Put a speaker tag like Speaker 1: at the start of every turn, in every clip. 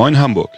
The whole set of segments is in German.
Speaker 1: Moin Hamburg.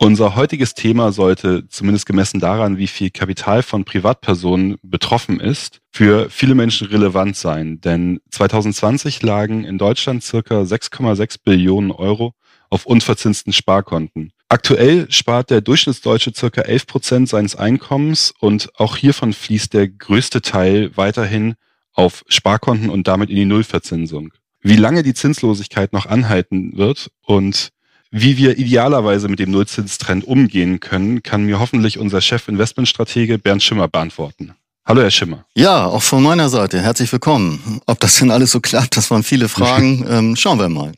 Speaker 1: Unser heutiges Thema sollte, zumindest gemessen daran, wie viel Kapital von Privatpersonen betroffen ist, für viele Menschen relevant sein. Denn 2020 lagen in Deutschland circa 6,6 Billionen Euro auf unverzinsten Sparkonten. Aktuell spart der Durchschnittsdeutsche circa 11 Prozent seines Einkommens und auch hiervon fließt der größte Teil weiterhin auf Sparkonten und damit in die Nullverzinsung. Wie lange die Zinslosigkeit noch anhalten wird und wie wir idealerweise mit dem Nullzinstrend umgehen können, kann mir hoffentlich unser Chef-Investmentstratege Bernd Schimmer beantworten. Hallo, Herr Schimmer.
Speaker 2: Ja, auch von meiner Seite. Herzlich willkommen. Ob das denn alles so klappt, das waren viele Fragen. ähm, schauen wir mal.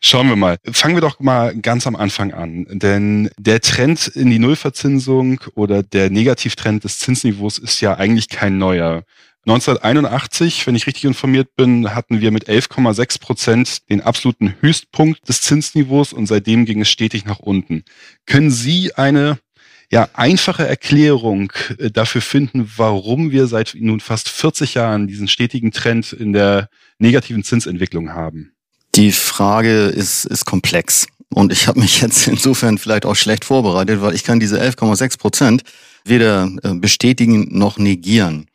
Speaker 1: Schauen wir mal. Fangen wir doch mal ganz am Anfang an. Denn der Trend in die Nullverzinsung oder der Negativtrend des Zinsniveaus ist ja eigentlich kein neuer. 1981, wenn ich richtig informiert bin, hatten wir mit 11,6 Prozent den absoluten Höchstpunkt des Zinsniveaus und seitdem ging es stetig nach unten. Können Sie eine ja, einfache Erklärung äh, dafür finden, warum wir seit nun fast 40 Jahren diesen stetigen Trend in der negativen Zinsentwicklung haben?
Speaker 2: Die Frage ist, ist komplex. Und ich habe mich jetzt insofern vielleicht auch schlecht vorbereitet, weil ich kann diese 11,6 Prozent weder äh, bestätigen noch negieren.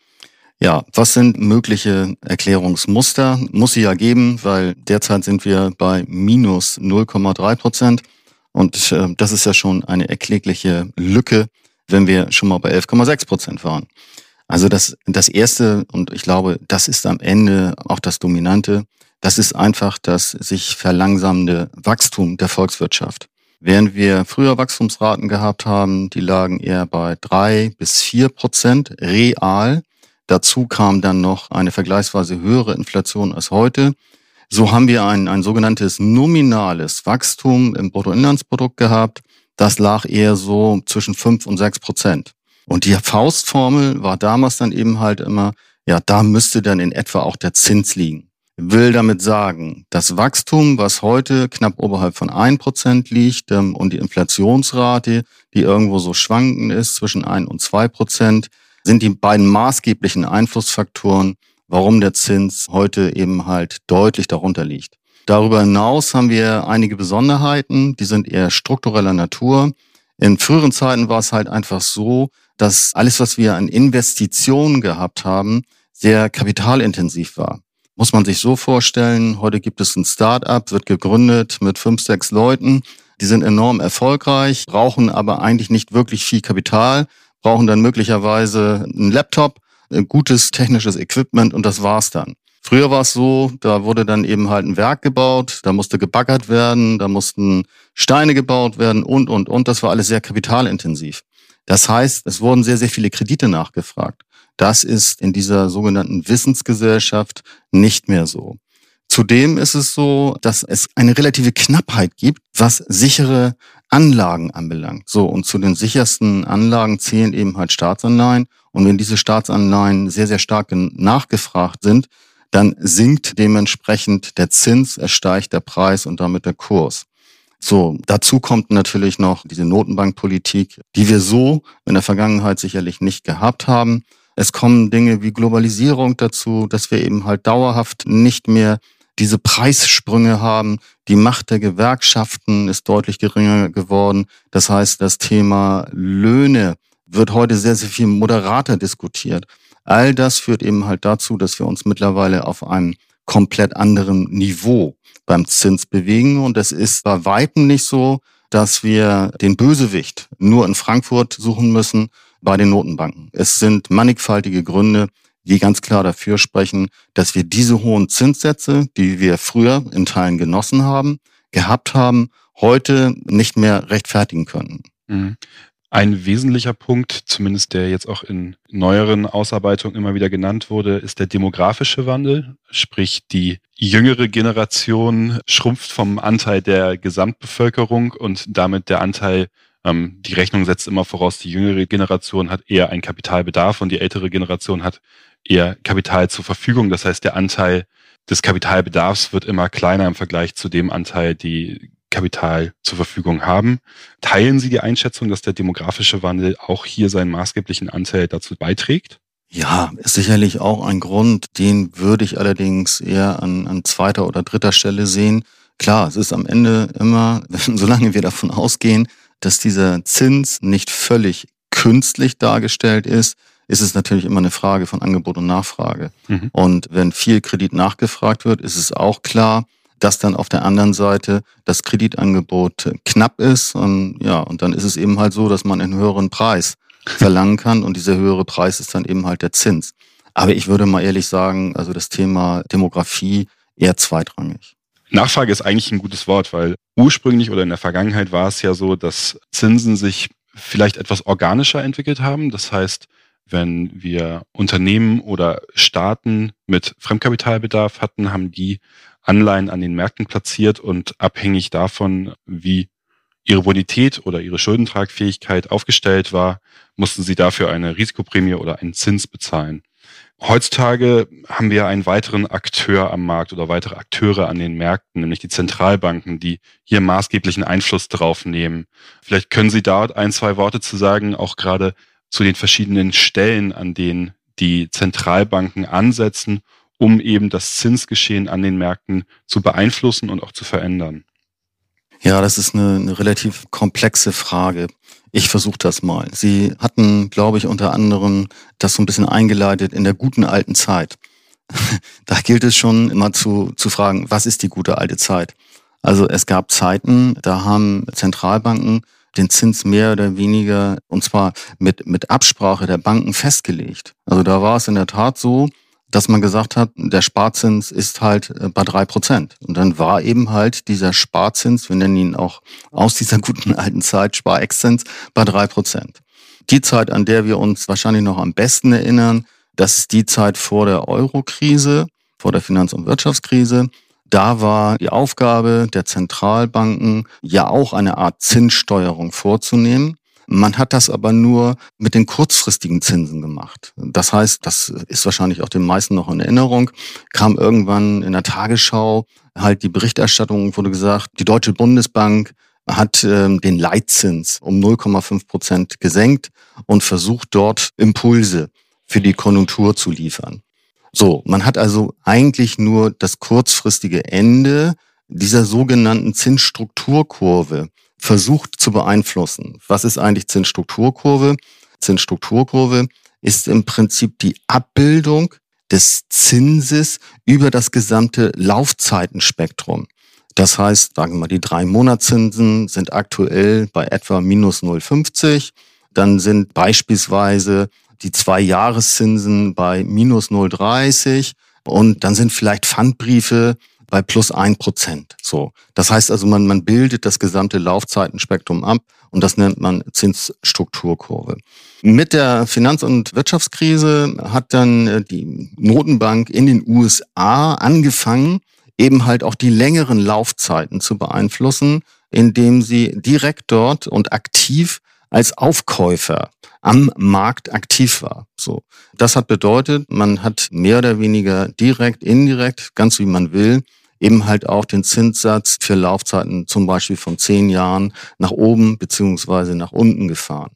Speaker 2: Ja, was sind mögliche Erklärungsmuster? Muss sie ja geben, weil derzeit sind wir bei minus 0,3 Prozent. Und äh, das ist ja schon eine erklägliche Lücke, wenn wir schon mal bei 11,6 Prozent waren. Also das, das Erste, und ich glaube, das ist am Ende auch das Dominante, das ist einfach das sich verlangsamende Wachstum der Volkswirtschaft. Während wir früher Wachstumsraten gehabt haben, die lagen eher bei drei bis vier Prozent real, Dazu kam dann noch eine vergleichsweise höhere Inflation als heute. So haben wir ein, ein sogenanntes nominales Wachstum im Bruttoinlandsprodukt gehabt. Das lag eher so zwischen fünf und sechs Prozent. Und die Faustformel war damals dann eben halt immer, ja, da müsste dann in etwa auch der Zins liegen. Will damit sagen, das Wachstum, was heute knapp oberhalb von ein Prozent liegt ähm, und die Inflationsrate, die irgendwo so schwanken ist zwischen ein und zwei Prozent, sind die beiden maßgeblichen Einflussfaktoren, warum der Zins heute eben halt deutlich darunter liegt. Darüber hinaus haben wir einige Besonderheiten, die sind eher struktureller Natur. In früheren Zeiten war es halt einfach so, dass alles, was wir an Investitionen gehabt haben, sehr kapitalintensiv war. Muss man sich so vorstellen, heute gibt es ein Start-up, wird gegründet mit fünf, sechs Leuten. Die sind enorm erfolgreich, brauchen aber eigentlich nicht wirklich viel Kapital, brauchen dann möglicherweise einen Laptop, ein gutes technisches Equipment und das war's dann. Früher war es so, da wurde dann eben halt ein Werk gebaut, da musste gebaggert werden, da mussten Steine gebaut werden und, und, und. Das war alles sehr kapitalintensiv. Das heißt, es wurden sehr, sehr viele Kredite nachgefragt. Das ist in dieser sogenannten Wissensgesellschaft nicht mehr so. Zudem ist es so, dass es eine relative Knappheit gibt, was sichere Anlagen anbelangt. So, und zu den sichersten Anlagen zählen eben halt Staatsanleihen. Und wenn diese Staatsanleihen sehr, sehr stark nachgefragt sind, dann sinkt dementsprechend der Zins, es steigt der Preis und damit der Kurs. So, dazu kommt natürlich noch diese Notenbankpolitik, die wir so in der Vergangenheit sicherlich nicht gehabt haben. Es kommen Dinge wie Globalisierung dazu, dass wir eben halt dauerhaft nicht mehr diese Preissprünge haben. Die Macht der Gewerkschaften ist deutlich geringer geworden. Das heißt, das Thema Löhne wird heute sehr, sehr viel moderater diskutiert. All das führt eben halt dazu, dass wir uns mittlerweile auf einem komplett anderen Niveau beim Zins bewegen. Und es ist bei Weitem nicht so, dass wir den Bösewicht nur in Frankfurt suchen müssen bei den Notenbanken. Es sind mannigfaltige Gründe, die ganz klar dafür sprechen, dass wir diese hohen Zinssätze, die wir früher in Teilen genossen haben, gehabt haben, heute nicht mehr rechtfertigen können. Mhm.
Speaker 1: Ein wesentlicher Punkt, zumindest der jetzt auch in neueren Ausarbeitungen immer wieder genannt wurde, ist der demografische Wandel. Sprich, die jüngere Generation schrumpft vom Anteil der Gesamtbevölkerung und damit der Anteil ähm, die Rechnung setzt immer voraus, die jüngere Generation hat eher einen Kapitalbedarf und die ältere Generation hat eher Kapital zur Verfügung. Das heißt, der Anteil des Kapitalbedarfs wird immer kleiner im Vergleich zu dem Anteil, die Kapital zur Verfügung haben. Teilen Sie die Einschätzung, dass der demografische Wandel auch hier seinen maßgeblichen Anteil dazu beiträgt?
Speaker 2: Ja, ist sicherlich auch ein Grund, den würde ich allerdings eher an, an zweiter oder dritter Stelle sehen. klar, es ist am Ende immer, solange wir davon ausgehen, dass dieser Zins nicht völlig künstlich dargestellt ist, ist es natürlich immer eine Frage von Angebot und Nachfrage. Mhm. Und wenn viel Kredit nachgefragt wird, ist es auch klar, dass dann auf der anderen Seite das Kreditangebot knapp ist. Und ja, und dann ist es eben halt so, dass man einen höheren Preis verlangen kann und dieser höhere Preis ist dann eben halt der Zins. Aber ich würde mal ehrlich sagen, also das Thema Demografie eher zweitrangig.
Speaker 1: Nachfrage ist eigentlich ein gutes Wort, weil ursprünglich oder in der Vergangenheit war es ja so, dass Zinsen sich vielleicht etwas organischer entwickelt haben. Das heißt, wenn wir Unternehmen oder Staaten mit Fremdkapitalbedarf hatten, haben die Anleihen an den Märkten platziert und abhängig davon, wie ihre Bonität oder ihre Schuldentragfähigkeit aufgestellt war, mussten sie dafür eine Risikoprämie oder einen Zins bezahlen. Heutzutage haben wir einen weiteren Akteur am Markt oder weitere Akteure an den Märkten, nämlich die Zentralbanken, die hier maßgeblichen Einfluss drauf nehmen. Vielleicht können Sie dort ein, zwei Worte zu sagen, auch gerade zu den verschiedenen Stellen, an denen die Zentralbanken ansetzen, um eben das Zinsgeschehen an den Märkten zu beeinflussen und auch zu verändern?
Speaker 2: Ja, das ist eine, eine relativ komplexe Frage. Ich versuche das mal. Sie hatten, glaube ich, unter anderem das so ein bisschen eingeleitet in der guten alten Zeit. da gilt es schon immer zu, zu fragen, was ist die gute alte Zeit? Also es gab Zeiten, da haben Zentralbanken den Zins mehr oder weniger, und zwar mit, mit Absprache der Banken festgelegt. Also da war es in der Tat so, dass man gesagt hat, der Sparzins ist halt äh, bei drei Prozent. Und dann war eben halt dieser Sparzins, wir nennen ihn auch aus dieser guten alten Zeit Sparexzins, bei drei Prozent. Die Zeit, an der wir uns wahrscheinlich noch am besten erinnern, das ist die Zeit vor der Euro-Krise, vor der Finanz- und Wirtschaftskrise. Da war die Aufgabe der Zentralbanken ja auch eine Art Zinssteuerung vorzunehmen. Man hat das aber nur mit den kurzfristigen Zinsen gemacht. Das heißt, das ist wahrscheinlich auch den meisten noch in Erinnerung, kam irgendwann in der Tagesschau halt die Berichterstattung, wurde gesagt, die Deutsche Bundesbank hat ähm, den Leitzins um 0,5 Prozent gesenkt und versucht dort Impulse für die Konjunktur zu liefern. So, man hat also eigentlich nur das kurzfristige Ende dieser sogenannten Zinsstrukturkurve versucht zu beeinflussen. Was ist eigentlich Zinsstrukturkurve? Zinsstrukturkurve ist im Prinzip die Abbildung des Zinses über das gesamte Laufzeitenspektrum. Das heißt, sagen wir mal, die drei Monatszinsen sind aktuell bei etwa minus 0,50. Dann sind beispielsweise die zwei Jahreszinsen bei minus 0,30 und dann sind vielleicht Pfandbriefe bei plus ein Prozent. So. Das heißt also, man, man bildet das gesamte Laufzeitenspektrum ab und das nennt man Zinsstrukturkurve. Mit der Finanz- und Wirtschaftskrise hat dann äh, die Notenbank in den USA angefangen, eben halt auch die längeren Laufzeiten zu beeinflussen, indem sie direkt dort und aktiv als Aufkäufer am Markt aktiv war. So. Das hat bedeutet, man hat mehr oder weniger direkt, indirekt, ganz wie man will, eben halt auch den Zinssatz für Laufzeiten zum Beispiel von zehn Jahren nach oben beziehungsweise nach unten gefahren.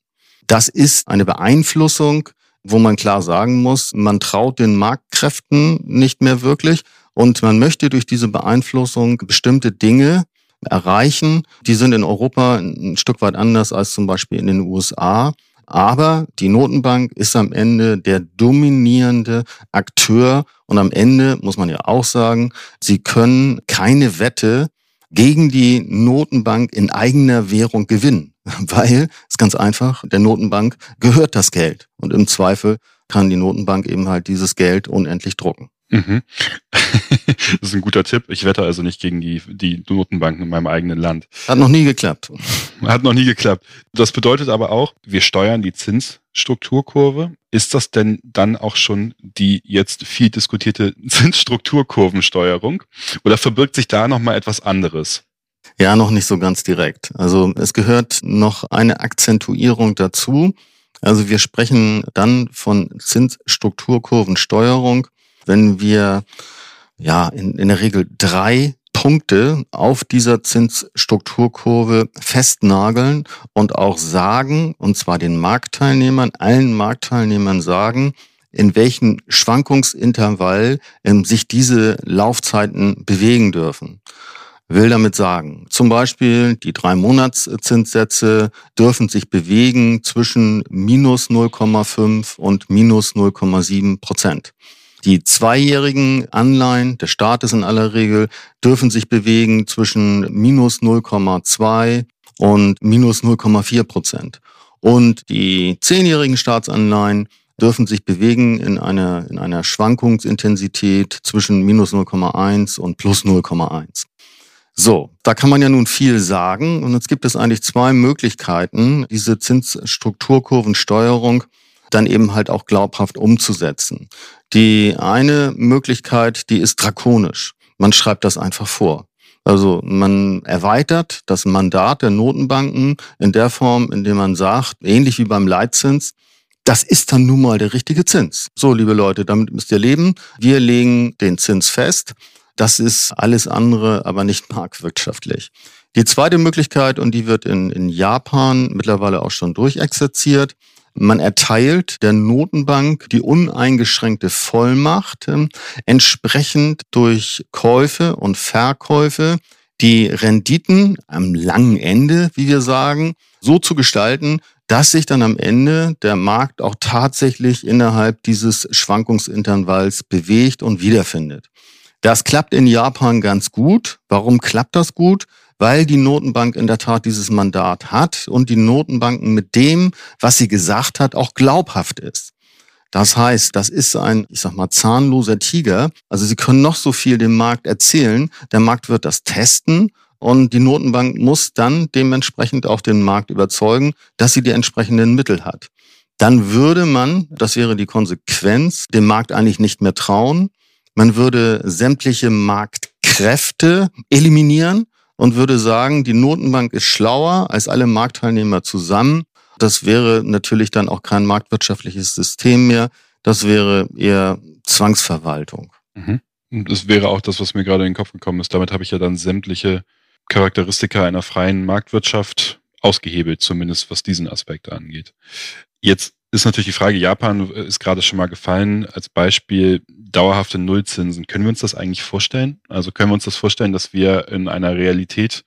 Speaker 2: Das ist eine Beeinflussung, wo man klar sagen muss, man traut den Marktkräften nicht mehr wirklich und man möchte durch diese Beeinflussung bestimmte Dinge erreichen. Die sind in Europa ein Stück weit anders als zum Beispiel in den USA. Aber die Notenbank ist am Ende der dominierende Akteur. Und am Ende muss man ja auch sagen, sie können keine Wette gegen die Notenbank in eigener Währung gewinnen, weil es ganz einfach, der Notenbank gehört das Geld. Und im Zweifel kann die Notenbank eben halt dieses Geld unendlich drucken. Mhm.
Speaker 1: das ist ein guter Tipp. Ich wette also nicht gegen die, die Notenbanken in meinem eigenen Land.
Speaker 2: Hat noch nie geklappt.
Speaker 1: Hat noch nie geklappt. Das bedeutet aber auch, wir steuern die Zinsstrukturkurve. Ist das denn dann auch schon die jetzt viel diskutierte Zinsstrukturkurvensteuerung? Oder verbirgt sich da nochmal etwas anderes?
Speaker 2: Ja, noch nicht so ganz direkt. Also es gehört noch eine Akzentuierung dazu. Also wir sprechen dann von Zinsstrukturkurvensteuerung wenn wir ja in, in der Regel drei Punkte auf dieser Zinsstrukturkurve festnageln und auch sagen, und zwar den Marktteilnehmern, allen Marktteilnehmern sagen, in welchem Schwankungsintervall ähm, sich diese Laufzeiten bewegen dürfen. Will damit sagen, zum Beispiel die drei Monatszinssätze dürfen sich bewegen zwischen minus 0,5 und minus 0,7 Prozent. Die zweijährigen Anleihen des Staates in aller Regel dürfen sich bewegen zwischen minus 0,2 und minus 0,4 Prozent. Und die zehnjährigen Staatsanleihen dürfen sich bewegen in einer, in einer Schwankungsintensität zwischen minus 0,1 und plus 0,1. So, da kann man ja nun viel sagen. Und jetzt gibt es eigentlich zwei Möglichkeiten, diese Zinsstrukturkurvensteuerung dann eben halt auch glaubhaft umzusetzen. Die eine Möglichkeit, die ist drakonisch. Man schreibt das einfach vor. Also man erweitert das Mandat der Notenbanken in der Form, indem man sagt, ähnlich wie beim Leitzins, das ist dann nun mal der richtige Zins. So, liebe Leute, damit müsst ihr leben. Wir legen den Zins fest. Das ist alles andere, aber nicht marktwirtschaftlich. Die zweite Möglichkeit, und die wird in, in Japan mittlerweile auch schon durchexerziert, man erteilt der Notenbank die uneingeschränkte Vollmacht, äh, entsprechend durch Käufe und Verkäufe die Renditen am langen Ende, wie wir sagen, so zu gestalten, dass sich dann am Ende der Markt auch tatsächlich innerhalb dieses Schwankungsintervalls bewegt und wiederfindet. Das klappt in Japan ganz gut. Warum klappt das gut? Weil die Notenbank in der Tat dieses Mandat hat und die Notenbanken mit dem, was sie gesagt hat, auch glaubhaft ist. Das heißt, das ist ein, ich sag mal, zahnloser Tiger. Also sie können noch so viel dem Markt erzählen. Der Markt wird das testen und die Notenbank muss dann dementsprechend auch den Markt überzeugen, dass sie die entsprechenden Mittel hat. Dann würde man, das wäre die Konsequenz, dem Markt eigentlich nicht mehr trauen. Man würde sämtliche Marktkräfte eliminieren und würde sagen, die Notenbank ist schlauer als alle Marktteilnehmer zusammen. Das wäre natürlich dann auch kein marktwirtschaftliches System mehr. Das wäre eher Zwangsverwaltung.
Speaker 1: Mhm. Das wäre auch das, was mir gerade in den Kopf gekommen ist. Damit habe ich ja dann sämtliche Charakteristika einer freien Marktwirtschaft ausgehebelt, zumindest was diesen Aspekt angeht. Jetzt ist natürlich die Frage, Japan ist gerade schon mal gefallen als Beispiel dauerhafte Nullzinsen. Können wir uns das eigentlich vorstellen? Also können wir uns das vorstellen, dass wir in einer Realität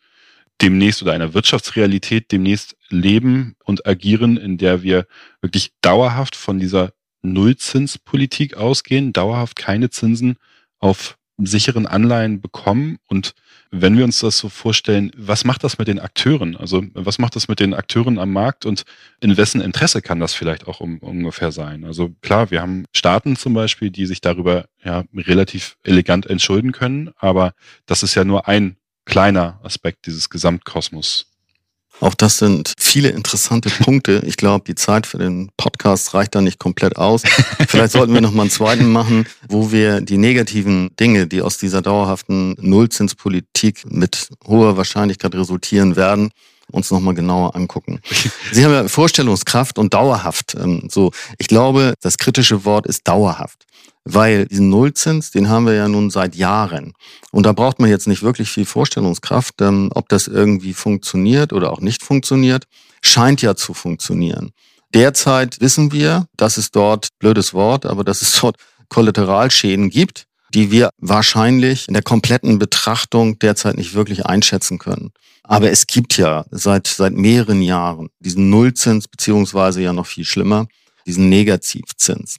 Speaker 1: demnächst oder einer Wirtschaftsrealität demnächst leben und agieren, in der wir wirklich dauerhaft von dieser Nullzinspolitik ausgehen, dauerhaft keine Zinsen auf sicheren Anleihen bekommen und wenn wir uns das so vorstellen, was macht das mit den Akteuren? Also was macht das mit den Akteuren am Markt und in wessen Interesse kann das vielleicht auch um, ungefähr sein? Also klar, wir haben Staaten zum Beispiel, die sich darüber ja relativ elegant entschulden können, aber das ist ja nur ein kleiner Aspekt dieses Gesamtkosmos.
Speaker 2: Auch das sind viele interessante Punkte. Ich glaube, die Zeit für den Podcast reicht da nicht komplett aus. Vielleicht sollten wir noch mal einen zweiten machen, wo wir die negativen Dinge, die aus dieser dauerhaften Nullzinspolitik mit hoher Wahrscheinlichkeit resultieren werden, uns nochmal genauer angucken. Sie haben ja Vorstellungskraft und dauerhaft. Ähm, so, ich glaube, das kritische Wort ist dauerhaft. Weil diesen Nullzins, den haben wir ja nun seit Jahren. Und da braucht man jetzt nicht wirklich viel Vorstellungskraft, ähm, ob das irgendwie funktioniert oder auch nicht funktioniert. Scheint ja zu funktionieren. Derzeit wissen wir, dass es dort, blödes Wort, aber dass es dort Kollateralschäden gibt, die wir wahrscheinlich in der kompletten Betrachtung derzeit nicht wirklich einschätzen können. Aber es gibt ja seit, seit mehreren Jahren diesen Nullzins, beziehungsweise ja noch viel schlimmer, diesen Negativzins.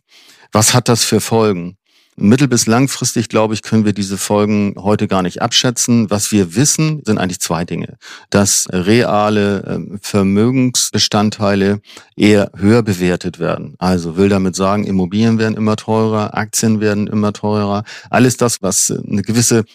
Speaker 2: Was hat das für Folgen? Mittel- bis langfristig, glaube ich, können wir diese Folgen heute gar nicht abschätzen. Was wir wissen, sind eigentlich zwei Dinge. Dass reale ähm, Vermögensbestandteile eher höher bewertet werden. Also will damit sagen, Immobilien werden immer teurer, Aktien werden immer teurer. Alles das, was eine gewisse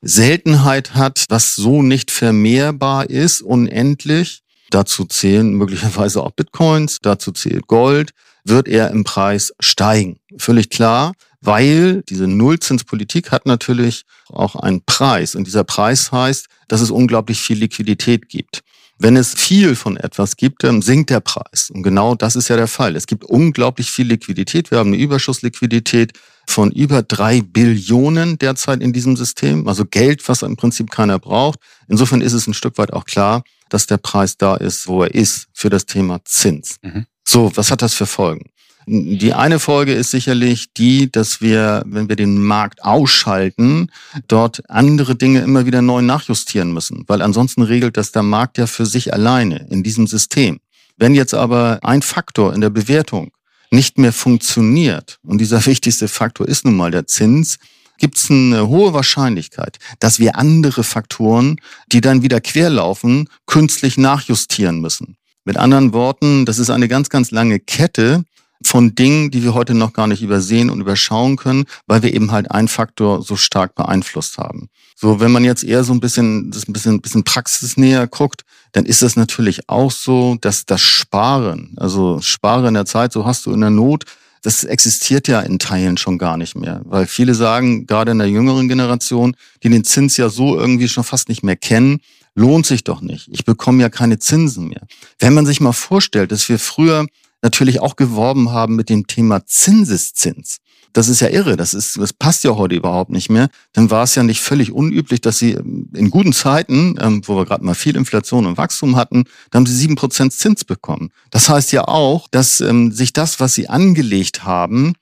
Speaker 2: Seltenheit hat, was so nicht vermehrbar ist, unendlich. Dazu zählen möglicherweise auch Bitcoins, dazu zählt Gold wird er im Preis steigen. Völlig klar, weil diese Nullzinspolitik hat natürlich auch einen Preis. Und dieser Preis heißt, dass es unglaublich viel Liquidität gibt. Wenn es viel von etwas gibt, dann sinkt der Preis. Und genau das ist ja der Fall. Es gibt unglaublich viel Liquidität. Wir haben eine Überschussliquidität von über drei Billionen derzeit in diesem System. Also Geld, was im Prinzip keiner braucht. Insofern ist es ein Stück weit auch klar, dass der Preis da ist, wo er ist für das Thema Zins. Mhm. So, was hat das für Folgen? Die eine Folge ist sicherlich die, dass wir, wenn wir den Markt ausschalten, dort andere Dinge immer wieder neu nachjustieren müssen, weil ansonsten regelt das der Markt ja für sich alleine in diesem System. Wenn jetzt aber ein Faktor in der Bewertung nicht mehr funktioniert, und dieser wichtigste Faktor ist nun mal der Zins, gibt es eine hohe Wahrscheinlichkeit, dass wir andere Faktoren, die dann wieder querlaufen, künstlich nachjustieren müssen. Mit anderen Worten, das ist eine ganz, ganz lange Kette von Dingen, die wir heute noch gar nicht übersehen und überschauen können, weil wir eben halt einen Faktor so stark beeinflusst haben. So, wenn man jetzt eher so ein bisschen, das ein bisschen, bisschen praxisnäher guckt, dann ist das natürlich auch so, dass das Sparen, also Spare in der Zeit, so hast du in der Not, das existiert ja in Teilen schon gar nicht mehr. Weil viele sagen, gerade in der jüngeren Generation, die den Zins ja so irgendwie schon fast nicht mehr kennen, lohnt sich doch nicht. Ich bekomme ja keine Zinsen mehr. Wenn man sich mal vorstellt, dass wir früher natürlich auch geworben haben mit dem Thema Zinseszins. Das ist ja irre, das, ist, das passt ja heute überhaupt nicht mehr. Dann war es ja nicht völlig unüblich, dass sie in guten Zeiten, ähm, wo wir gerade mal viel Inflation und Wachstum hatten, da haben sie sieben Prozent Zins bekommen. Das heißt ja auch, dass ähm, sich das, was sie angelegt haben,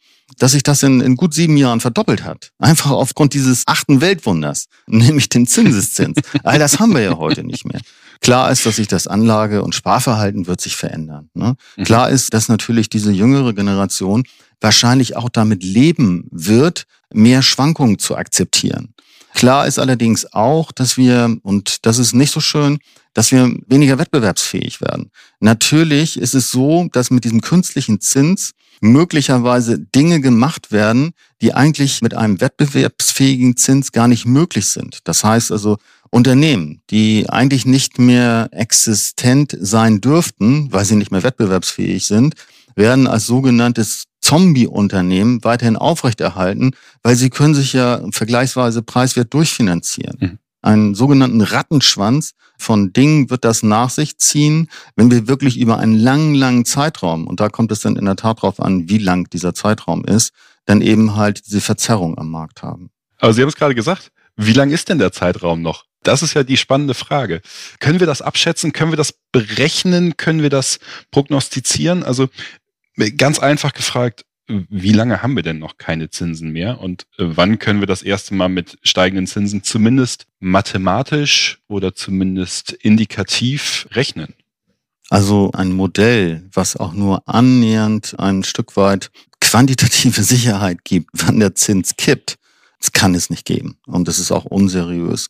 Speaker 2: dass sich das in, in gut sieben Jahren verdoppelt hat. Einfach aufgrund dieses achten Weltwunders, nämlich den Zinseszins. All das haben wir ja heute nicht mehr. Klar ist, dass sich das Anlage- und Sparverhalten wird sich verändern. Ne? Mhm. Klar ist, dass natürlich diese jüngere Generation wahrscheinlich auch damit leben wird, mehr Schwankungen zu akzeptieren. Klar ist allerdings auch, dass wir, und das ist nicht so schön, dass wir weniger wettbewerbsfähig werden. Natürlich ist es so, dass mit diesem künstlichen Zins möglicherweise Dinge gemacht werden, die eigentlich mit einem wettbewerbsfähigen Zins gar nicht möglich sind. Das heißt also, Unternehmen, die eigentlich nicht mehr existent sein dürften, weil sie nicht mehr wettbewerbsfähig sind, werden als sogenanntes Zombie-Unternehmen weiterhin aufrechterhalten, weil sie können sich ja vergleichsweise preiswert durchfinanzieren. Mhm. Einen sogenannten Rattenschwanz von Dingen wird das nach sich ziehen, wenn wir wirklich über einen langen, langen Zeitraum, und da kommt es dann in der Tat drauf an, wie lang dieser Zeitraum ist, dann eben halt diese Verzerrung am Markt haben.
Speaker 1: Aber Sie haben es gerade gesagt, wie lang ist denn der Zeitraum noch? Das ist ja die spannende Frage. Können wir das abschätzen? Können wir das berechnen? Können wir das prognostizieren? Also ganz einfach gefragt, wie lange haben wir denn noch keine Zinsen mehr und äh, wann können wir das erste Mal mit steigenden Zinsen zumindest mathematisch oder zumindest indikativ rechnen?
Speaker 2: Also ein Modell, was auch nur annähernd ein Stück weit quantitative Sicherheit gibt, wann der Zins kippt, das kann es nicht geben. Und das ist auch unseriös.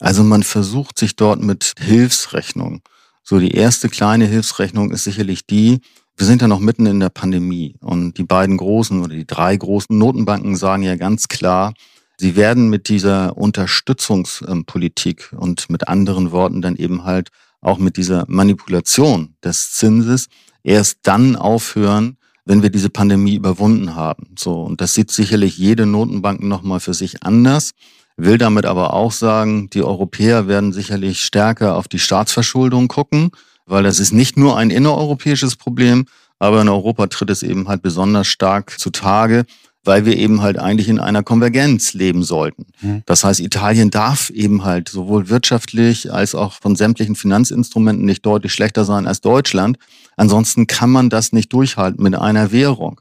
Speaker 2: Also man versucht sich dort mit Hilfsrechnung. So die erste kleine Hilfsrechnung ist sicherlich die, wir sind ja noch mitten in der Pandemie und die beiden großen oder die drei großen Notenbanken sagen ja ganz klar, sie werden mit dieser Unterstützungspolitik und mit anderen Worten dann eben halt auch mit dieser Manipulation des Zinses erst dann aufhören, wenn wir diese Pandemie überwunden haben. So und das sieht sicherlich jede Notenbank noch mal für sich anders. Will damit aber auch sagen, die Europäer werden sicherlich stärker auf die Staatsverschuldung gucken weil das ist nicht nur ein innereuropäisches Problem, aber in Europa tritt es eben halt besonders stark zutage, weil wir eben halt eigentlich in einer Konvergenz leben sollten. Mhm. Das heißt, Italien darf eben halt sowohl wirtschaftlich als auch von sämtlichen Finanzinstrumenten nicht deutlich schlechter sein als Deutschland. Ansonsten kann man das nicht durchhalten mit einer Währung.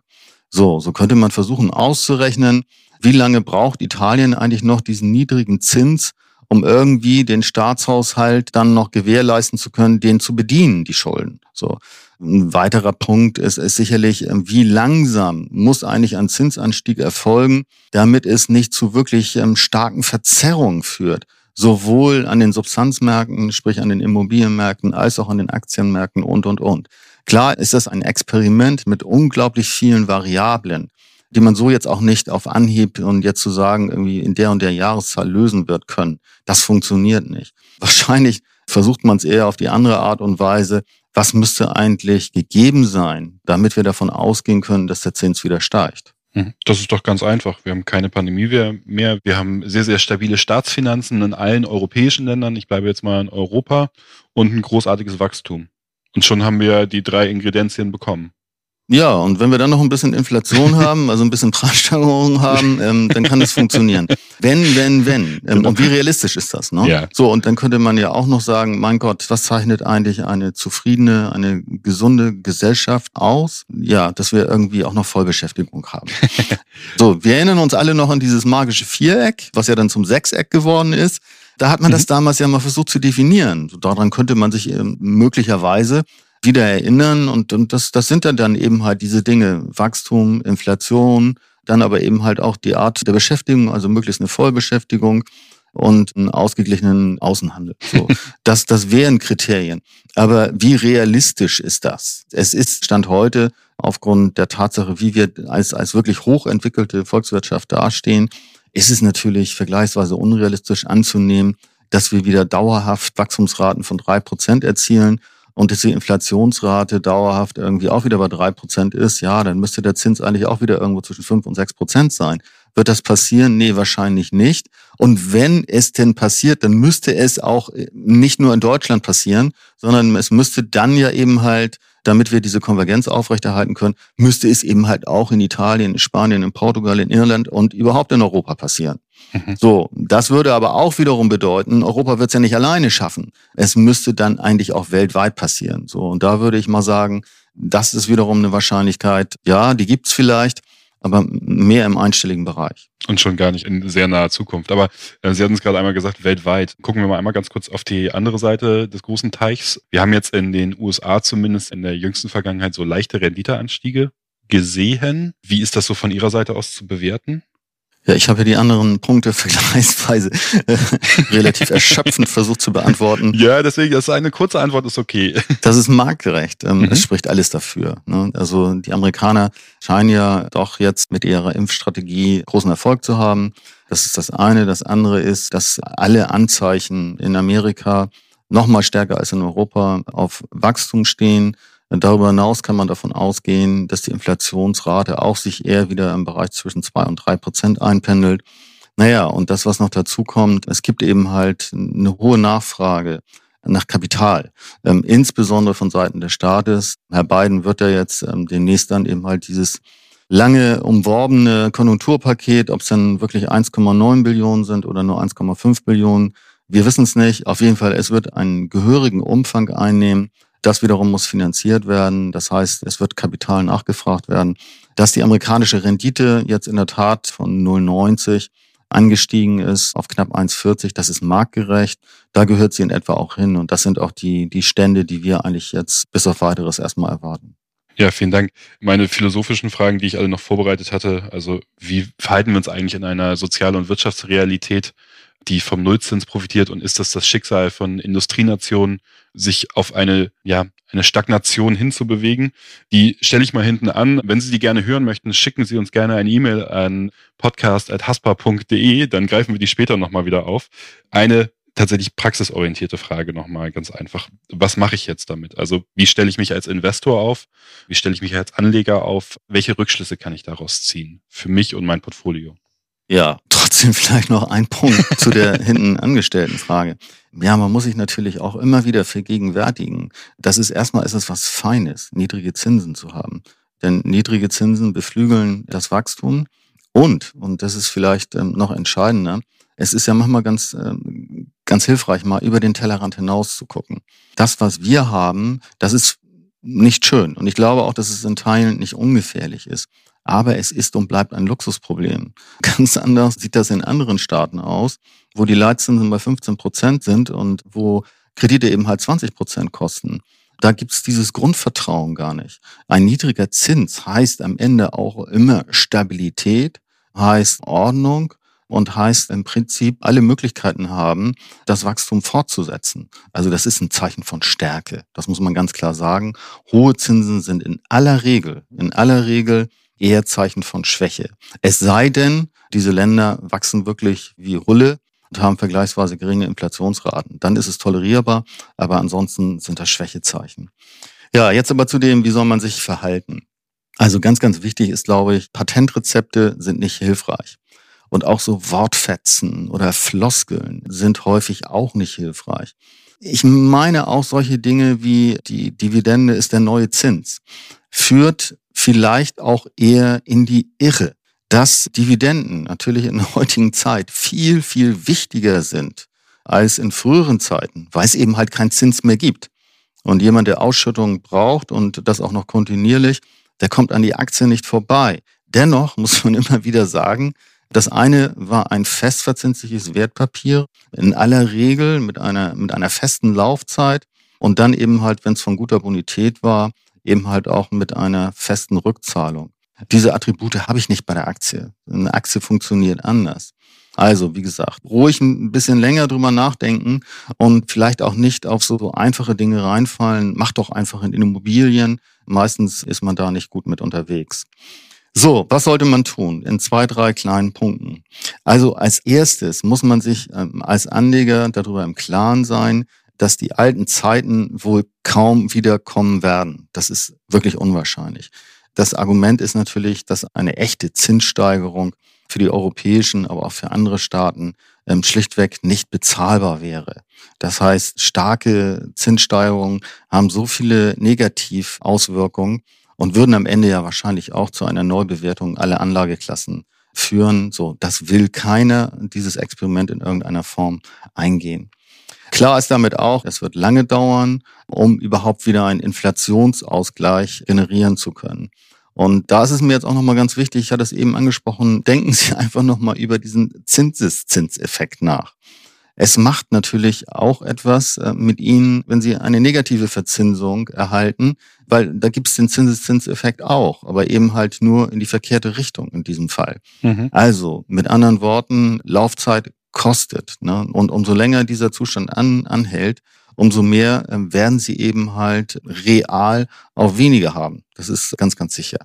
Speaker 2: So, so könnte man versuchen auszurechnen, wie lange braucht Italien eigentlich noch diesen niedrigen Zins, um irgendwie den Staatshaushalt dann noch gewährleisten zu können, den zu bedienen, die Schulden. So. Ein weiterer Punkt ist, ist sicherlich, ähm, wie langsam muss eigentlich ein Zinsanstieg erfolgen, damit es nicht zu wirklich ähm, starken Verzerrungen führt sowohl an den Substanzmärkten, sprich an den Immobilienmärkten, als auch an den Aktienmärkten und, und, und. Klar ist das ein Experiment mit unglaublich vielen Variablen die man so jetzt auch nicht auf Anhieb und jetzt zu sagen, irgendwie in der und der Jahreszahl lösen wird können. Das funktioniert nicht. Wahrscheinlich versucht man es eher auf die andere Art und Weise. Was müsste eigentlich gegeben sein, damit wir davon ausgehen können, dass der Zins wieder steigt?
Speaker 1: Hm, das ist doch ganz einfach. Wir haben keine Pandemie mehr. Wir haben sehr, sehr stabile Staatsfinanzen in allen europäischen Ländern. Ich bleibe jetzt mal in Europa und ein großartiges Wachstum. Und schon haben wir die drei Ingredienzien bekommen.
Speaker 2: Ja, und wenn wir dann noch ein bisschen Inflation haben, also ein bisschen Preissteigerung haben, ähm, dann kann das funktionieren. Wenn, wenn, wenn. Ähm, und wie realistisch ist das? Ne? Ja. So, und dann könnte man ja auch noch sagen, mein Gott, was zeichnet eigentlich eine zufriedene, eine gesunde Gesellschaft aus? Ja, dass wir irgendwie auch noch Vollbeschäftigung haben. so, wir erinnern uns alle noch an dieses magische Viereck, was ja dann zum Sechseck geworden ist. Da hat man mhm. das damals ja mal versucht zu definieren. Daran könnte man sich ähm, möglicherweise wieder erinnern. Und, und das, das sind dann, dann eben halt diese Dinge. Wachstum, Inflation, dann aber eben halt auch die Art der Beschäftigung, also möglichst eine Vollbeschäftigung und einen ausgeglichenen Außenhandel. So, das, das wären Kriterien. Aber wie realistisch ist das? Es ist Stand heute aufgrund der Tatsache, wie wir als, als wirklich hochentwickelte Volkswirtschaft dastehen, ist es natürlich vergleichsweise unrealistisch anzunehmen, dass wir wieder dauerhaft Wachstumsraten von drei Prozent erzielen und dass die Inflationsrate dauerhaft irgendwie auch wieder bei drei Prozent ist, ja, dann müsste der Zins eigentlich auch wieder irgendwo zwischen fünf und sechs Prozent sein. Wird das passieren? Nee, wahrscheinlich nicht. Und wenn es denn passiert, dann müsste es auch äh, nicht nur in Deutschland passieren, sondern es müsste dann ja eben halt, damit wir diese Konvergenz aufrechterhalten können, müsste es eben halt auch in Italien, in Spanien, in Portugal, in Irland und überhaupt in Europa passieren. Mhm. So, das würde aber auch wiederum bedeuten, Europa wird es ja nicht alleine schaffen. Es müsste dann eigentlich auch weltweit passieren. So, und da würde ich mal sagen, das ist wiederum eine Wahrscheinlichkeit, ja, die gibt's vielleicht, aber mehr im einstelligen Bereich.
Speaker 1: Und schon gar nicht in sehr naher Zukunft. Aber äh, Sie hatten es gerade einmal gesagt, weltweit. Gucken wir mal einmal ganz kurz auf die andere Seite des großen Teichs. Wir haben jetzt in den USA zumindest in der jüngsten Vergangenheit so leichte Renditeanstiege gesehen. Wie ist das so von Ihrer Seite aus zu bewerten?
Speaker 2: Ja, ich habe ja die anderen Punkte vergleichsweise äh, relativ erschöpfend versucht zu beantworten.
Speaker 1: Ja, deswegen, das eine kurze Antwort ist okay.
Speaker 2: Das ist marktgerecht. Ähm, mhm. Es spricht alles dafür. Ne? Also die Amerikaner scheinen ja doch jetzt mit ihrer Impfstrategie großen Erfolg zu haben. Das ist das eine. Das andere ist, dass alle Anzeichen in Amerika noch mal stärker als in Europa auf Wachstum stehen. Darüber hinaus kann man davon ausgehen, dass die Inflationsrate auch sich eher wieder im Bereich zwischen zwei und drei Prozent einpendelt. Naja, und das, was noch dazu kommt, es gibt eben halt eine hohe Nachfrage nach Kapital, ähm, insbesondere von Seiten des Staates. Herr Biden wird ja jetzt ähm, demnächst dann eben halt dieses lange umworbene Konjunkturpaket, ob es dann wirklich 1,9 Billionen sind oder nur 1,5 Billionen, wir wissen es nicht. Auf jeden Fall, es wird einen gehörigen Umfang einnehmen. Das wiederum muss finanziert werden. Das heißt, es wird Kapital nachgefragt werden. Dass die amerikanische Rendite jetzt in der Tat von 0,90 angestiegen ist auf knapp 1,40, das ist marktgerecht. Da gehört sie in etwa auch hin. Und das sind auch die, die Stände, die wir eigentlich jetzt bis auf weiteres erstmal erwarten.
Speaker 1: Ja, vielen Dank. Meine philosophischen Fragen, die ich alle noch vorbereitet hatte, also wie verhalten wir uns eigentlich in einer Sozial- und Wirtschaftsrealität, die vom Nullzins profitiert und ist das das Schicksal von Industrienationen, sich auf eine, ja, eine Stagnation hinzubewegen? Die stelle ich mal hinten an. Wenn Sie die gerne hören möchten, schicken Sie uns gerne eine E-Mail an podcast.haspa.de, dann greifen wir die später nochmal wieder auf. Eine tatsächlich praxisorientierte Frage nochmal ganz einfach. Was mache ich jetzt damit? Also wie stelle ich mich als Investor auf? Wie stelle ich mich als Anleger auf? Welche Rückschlüsse kann ich daraus ziehen für mich und mein Portfolio?
Speaker 2: Ja, trotzdem vielleicht noch ein Punkt zu der hinten angestellten Frage. Ja, man muss sich natürlich auch immer wieder vergegenwärtigen. Das ist erstmal ist es was Feines, niedrige Zinsen zu haben. Denn niedrige Zinsen beflügeln das Wachstum und, und das ist vielleicht ähm, noch entscheidender, es ist ja manchmal ganz, ähm, ganz hilfreich, mal über den Tellerrand hinaus zu gucken. Das, was wir haben, das ist nicht schön. Und ich glaube auch, dass es in Teilen nicht ungefährlich ist aber es ist und bleibt ein Luxusproblem. Ganz anders sieht das in anderen Staaten aus, wo die Leitzinsen bei 15 Prozent sind und wo Kredite eben halt 20 Prozent kosten. Da gibt's dieses Grundvertrauen gar nicht. Ein niedriger Zins heißt am Ende auch immer Stabilität, heißt Ordnung und heißt im Prinzip alle Möglichkeiten haben, das Wachstum fortzusetzen. Also das ist ein Zeichen von Stärke. Das muss man ganz klar sagen. Hohe Zinsen sind in aller Regel, in aller Regel eher Zeichen von Schwäche. Es sei denn, diese Länder wachsen wirklich wie Rulle und haben vergleichsweise geringe Inflationsraten. Dann ist es tolerierbar, aber ansonsten sind das Schwächezeichen. Ja, jetzt aber zu dem, wie soll man sich verhalten? Also ganz, ganz wichtig ist, glaube ich, Patentrezepte sind nicht hilfreich. Und auch so Wortfetzen oder Floskeln sind häufig auch nicht hilfreich. Ich meine auch solche Dinge wie die Dividende ist der neue Zins führt vielleicht auch eher in die Irre, dass Dividenden natürlich in der heutigen Zeit viel, viel wichtiger sind als in früheren Zeiten, weil es eben halt keinen Zins mehr gibt. Und jemand, der Ausschüttung braucht und das auch noch kontinuierlich, der kommt an die Aktie nicht vorbei. Dennoch muss man immer wieder sagen, das eine war ein festverzinsliches Wertpapier, in aller Regel mit einer, mit einer festen Laufzeit und dann eben halt, wenn es von guter Bonität war, eben halt auch mit einer festen Rückzahlung. Diese Attribute habe ich nicht bei der Aktie. Eine Aktie funktioniert anders. Also, wie gesagt, ruhig ein bisschen länger drüber nachdenken und vielleicht auch nicht auf so einfache Dinge reinfallen. Macht doch einfach in Immobilien. Meistens ist man da nicht gut mit unterwegs. So, was sollte man tun? In zwei, drei kleinen Punkten. Also als erstes muss man sich ähm, als Anleger darüber im Klaren sein, dass die alten Zeiten wohl kaum wiederkommen werden. Das ist wirklich unwahrscheinlich. Das Argument ist natürlich, dass eine echte Zinssteigerung für die europäischen, aber auch für andere Staaten ähm, schlichtweg nicht bezahlbar wäre. Das heißt, starke Zinssteigerungen haben so viele Negativauswirkungen und würden am Ende ja wahrscheinlich auch zu einer Neubewertung aller Anlageklassen führen. So, das will keiner dieses Experiment in irgendeiner Form eingehen. Klar ist damit auch, es wird lange dauern, um überhaupt wieder einen Inflationsausgleich generieren zu können. Und da ist es mir jetzt auch nochmal ganz wichtig, ich hatte es eben angesprochen, denken Sie einfach nochmal über diesen Zinseszinseffekt nach. Es macht natürlich auch etwas äh, mit Ihnen, wenn Sie eine negative Verzinsung erhalten, weil da gibt es den Zinseszinseffekt auch, aber eben halt nur in die verkehrte Richtung in diesem Fall. Mhm. Also mit anderen Worten, Laufzeit kostet. Ne? Und umso länger dieser Zustand an, anhält, umso mehr ähm, werden sie eben halt real auch weniger haben. Das ist ganz, ganz sicher.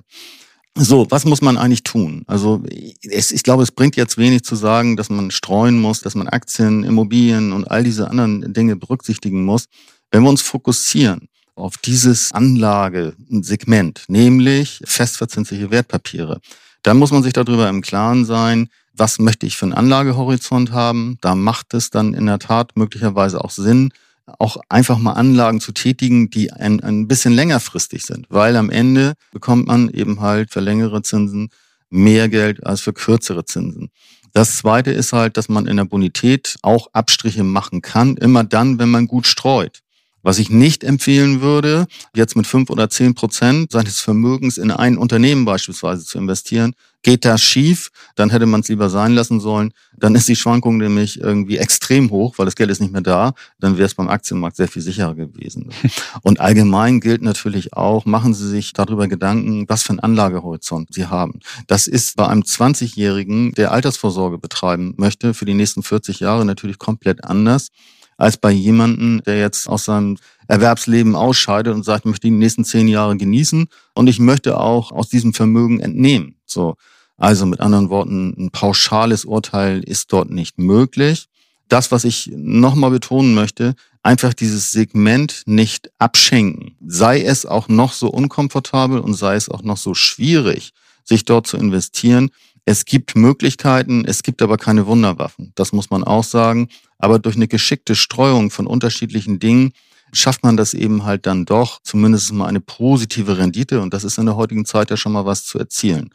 Speaker 2: So, was muss man eigentlich tun? Also es, ich glaube, es bringt jetzt wenig zu sagen, dass man streuen muss, dass man Aktien, Immobilien und all diese anderen Dinge berücksichtigen muss. Wenn wir uns fokussieren auf dieses Anlagesegment, nämlich festverzinsliche Wertpapiere, dann muss man sich darüber im Klaren sein, was möchte ich für einen Anlagehorizont haben. Da macht es dann in der Tat möglicherweise auch Sinn, auch einfach mal Anlagen zu tätigen, die ein, ein bisschen längerfristig sind, weil am Ende bekommt man eben halt für längere Zinsen mehr Geld als für kürzere Zinsen. Das zweite ist halt, dass man in der Bonität auch Abstriche machen kann, immer dann, wenn man gut streut. Was ich nicht empfehlen würde, jetzt mit fünf oder zehn Prozent seines Vermögens in ein Unternehmen beispielsweise zu investieren, geht das schief, dann hätte man es lieber sein lassen sollen. Dann ist die Schwankung nämlich irgendwie extrem hoch, weil das Geld ist nicht mehr da. Dann wäre es beim Aktienmarkt sehr viel sicherer gewesen. Und allgemein gilt natürlich auch, machen Sie sich darüber Gedanken, was für einen Anlagehorizont Sie haben. Das ist bei einem 20-Jährigen, der Altersvorsorge betreiben möchte, für die nächsten 40 Jahre natürlich komplett anders als bei jemanden, der jetzt aus seinem Erwerbsleben ausscheidet und sagt, ich möchte die nächsten zehn Jahre genießen und ich möchte auch aus diesem Vermögen entnehmen. So. Also mit anderen Worten, ein pauschales Urteil ist dort nicht möglich. Das, was ich nochmal betonen möchte, einfach dieses Segment nicht abschenken. Sei es auch noch so unkomfortabel und sei es auch noch so schwierig, sich dort zu investieren. Es gibt Möglichkeiten, es gibt aber keine Wunderwaffen. Das muss man auch sagen. Aber durch eine geschickte Streuung von unterschiedlichen Dingen schafft man das eben halt dann doch, zumindest mal eine positive Rendite. Und das ist in der heutigen Zeit ja schon mal was zu erzielen.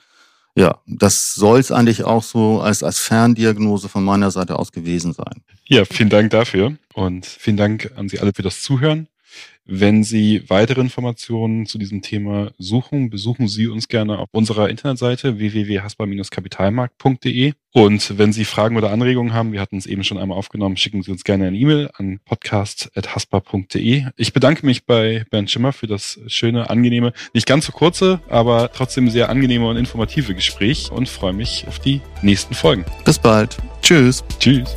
Speaker 2: Ja, das soll es eigentlich auch so als, als Ferndiagnose von meiner Seite aus gewesen sein.
Speaker 1: Ja, vielen Dank dafür und vielen Dank an Sie alle für das Zuhören. Wenn Sie weitere Informationen zu diesem Thema suchen, besuchen Sie uns gerne auf unserer Internetseite www.haspa-kapitalmarkt.de. Und wenn Sie Fragen oder Anregungen haben, wir hatten es eben schon einmal aufgenommen, schicken Sie uns gerne eine E-Mail an podcast.haspa.de. Ich bedanke mich bei Bernd Schimmer für das schöne, angenehme, nicht ganz so kurze, aber trotzdem sehr angenehme und informative Gespräch und freue mich auf die nächsten Folgen.
Speaker 2: Bis bald. Tschüss.
Speaker 1: Tschüss.